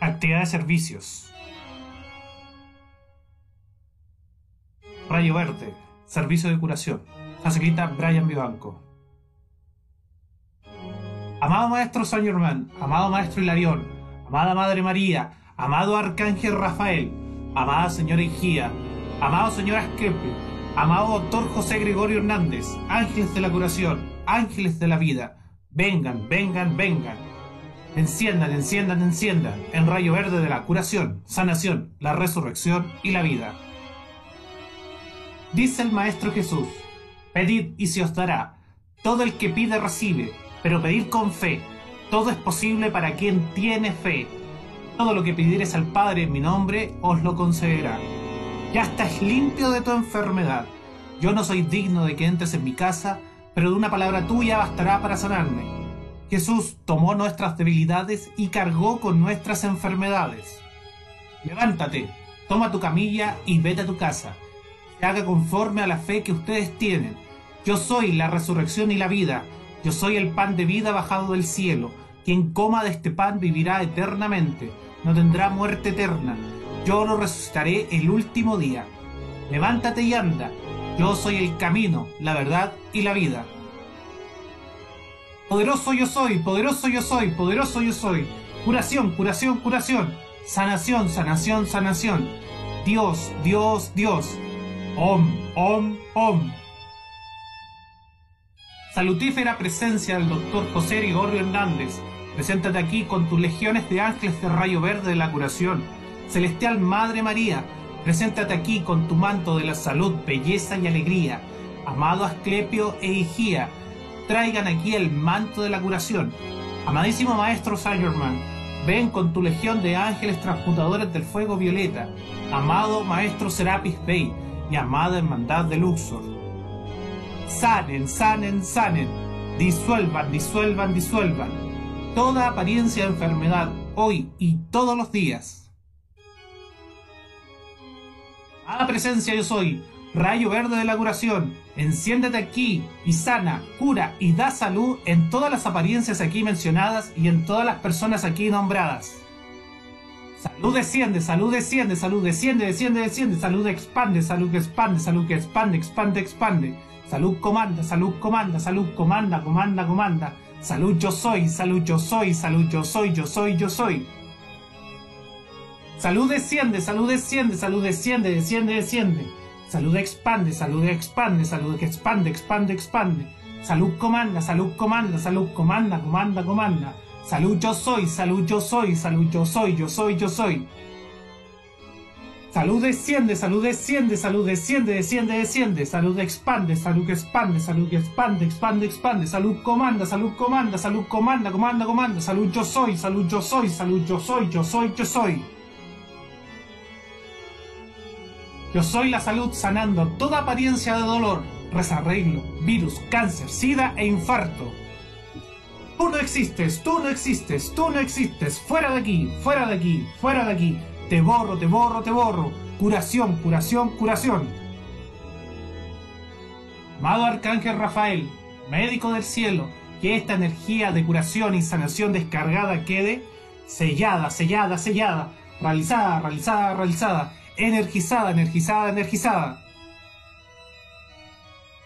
Actividad de servicios. Rayo Verde, servicio de curación. Facilita Brian Vivanco. Amado Maestro Saint Germain, amado Maestro Hilarión, amada Madre María, amado Arcángel Rafael, amada Señora Igía, amado Señor Asclepio, amado Doctor José Gregorio Hernández, ángeles de la curación, ángeles de la vida, vengan, vengan, vengan. Enciendan, enciendan, enciendan en rayo verde de la curación, sanación, la resurrección y la vida. Dice el Maestro Jesús, pedid y se os dará, todo el que pide recibe, pero pedid con fe, todo es posible para quien tiene fe. Todo lo que pidieres al Padre en mi nombre, os lo concederá. Ya estás limpio de tu enfermedad. Yo no soy digno de que entres en mi casa, pero de una palabra tuya bastará para sanarme. Jesús tomó nuestras debilidades y cargó con nuestras enfermedades. Levántate, toma tu camilla y vete a tu casa. Se haga conforme a la fe que ustedes tienen. Yo soy la resurrección y la vida. Yo soy el pan de vida bajado del cielo. Quien coma de este pan vivirá eternamente. No tendrá muerte eterna. Yo lo resucitaré el último día. Levántate y anda. Yo soy el camino, la verdad y la vida. Poderoso yo soy, poderoso yo soy, poderoso yo soy. Curación, curación, curación. Sanación, sanación, sanación. Dios, Dios, Dios. Om, om, om. Salutífera presencia del doctor José Gregorio Hernández. Preséntate aquí con tus legiones de ángeles de rayo verde de la curación. Celestial Madre María, preséntate aquí con tu manto de la salud, belleza y alegría. Amado Asclepio e Higía, traigan aquí el manto de la curación. Amadísimo Maestro Saint ven con tu legión de ángeles transmutadores del fuego violeta. Amado Maestro Serapis Bey y amada Hermandad de Luxor. Sanen, sanen, sanen. Disuelvan, disuelvan, disuelvan. Toda apariencia de enfermedad, hoy y todos los días. A la presencia yo soy, rayo verde de la curación, enciéndete aquí y sana, cura y da salud en todas las apariencias aquí mencionadas y en todas las personas aquí nombradas. Salud desciende, salud desciende, salud desciende, desciende, desciende, salud expande, salud expande, salud expande, expande, expande. Salud comanda, salud comanda, salud comanda, comanda, comanda. Salud yo soy, salud yo soy, salud yo soy, yo soy, yo soy. Salud desciende, salud desciende, salud desciende, desciende, desciende. Salud expande, salud expande, salud expande, expande, expande. Salud comanda, salud comanda, salud comanda, comanda, comanda. Salud yo soy, salud yo soy, salud yo soy, yo soy, yo soy. Salud desciende, salud desciende, salud desciende, desciende, desciende. Salud expande, salud expande, salud expande, expande, expande. Salud comanda, salud comanda, salud comanda, comanda, comanda. Salud yo soy, salud yo soy, salud yo soy, yo soy, yo soy. Yo soy la salud sanando toda apariencia de dolor, resarreglo, virus, cáncer, sida e infarto. Tú no existes, tú no existes, tú no existes. Fuera de aquí, fuera de aquí, fuera de aquí. Te borro, te borro, te borro. Curación, curación, curación. Amado Arcángel Rafael, médico del cielo, que esta energía de curación y sanación descargada quede sellada, sellada, sellada, realizada, realizada, realizada energizada, energizada, energizada.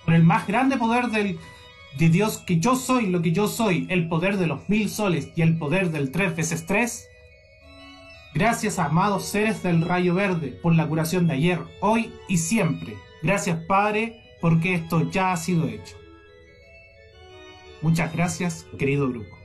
Por el más grande poder del, de Dios que yo soy lo que yo soy, el poder de los mil soles y el poder del tres veces tres. Gracias, amados seres del rayo verde, por la curación de ayer, hoy y siempre. Gracias, Padre, porque esto ya ha sido hecho. Muchas gracias, querido grupo.